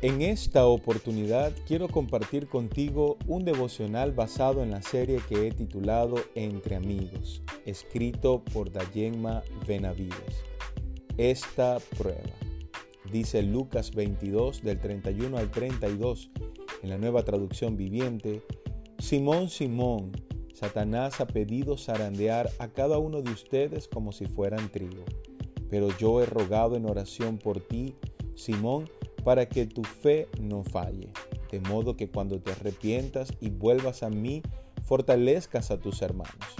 En esta oportunidad quiero compartir contigo un devocional basado en la serie que he titulado Entre Amigos, escrito por Dayenma Benavides. Esta prueba, dice Lucas 22 del 31 al 32 en la nueva traducción viviente, Simón, Simón, Satanás ha pedido zarandear a cada uno de ustedes como si fueran trigo, pero yo he rogado en oración por ti, Simón, para que tu fe no falle, de modo que cuando te arrepientas y vuelvas a mí, fortalezcas a tus hermanos.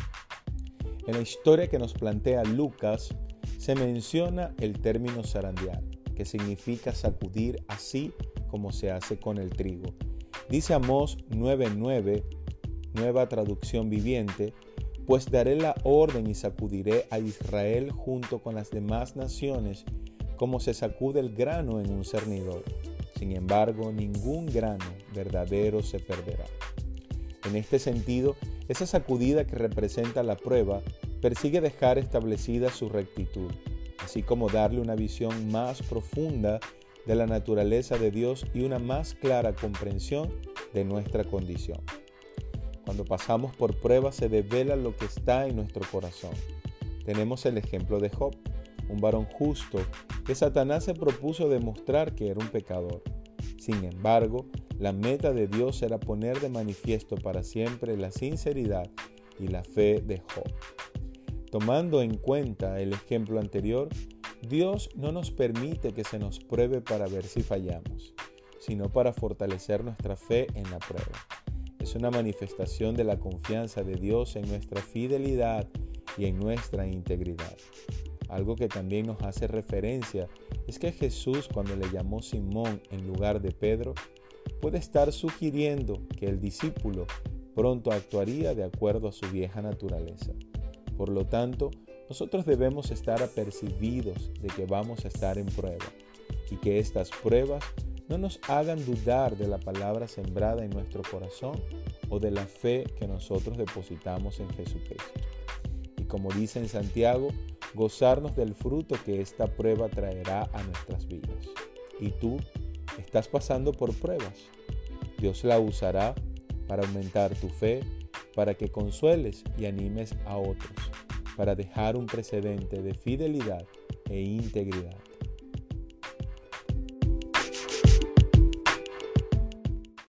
En la historia que nos plantea Lucas, se menciona el término zarandear, que significa sacudir así como se hace con el trigo. Dice Amós 9:9, nueva traducción viviente, pues daré la orden y sacudiré a Israel junto con las demás naciones como se sacude el grano en un cernidor. Sin embargo, ningún grano verdadero se perderá. En este sentido, esa sacudida que representa la prueba persigue dejar establecida su rectitud, así como darle una visión más profunda de la naturaleza de Dios y una más clara comprensión de nuestra condición. Cuando pasamos por pruebas se devela lo que está en nuestro corazón. Tenemos el ejemplo de Job, un varón justo que Satanás se propuso demostrar que era un pecador. Sin embargo, la meta de Dios era poner de manifiesto para siempre la sinceridad y la fe de Job. Tomando en cuenta el ejemplo anterior, Dios no nos permite que se nos pruebe para ver si fallamos, sino para fortalecer nuestra fe en la prueba. Es una manifestación de la confianza de Dios en nuestra fidelidad y en nuestra integridad. Algo que también nos hace referencia es que Jesús cuando le llamó Simón en lugar de Pedro, puede estar sugiriendo que el discípulo pronto actuaría de acuerdo a su vieja naturaleza. Por lo tanto, nosotros debemos estar apercibidos de que vamos a estar en prueba y que estas pruebas no nos hagan dudar de la palabra sembrada en nuestro corazón o de la fe que nosotros depositamos en Jesucristo. Y como dice en Santiago, gozarnos del fruto que esta prueba traerá a nuestras vidas. Y tú estás pasando por pruebas. Dios la usará para aumentar tu fe, para que consueles y animes a otros, para dejar un precedente de fidelidad e integridad.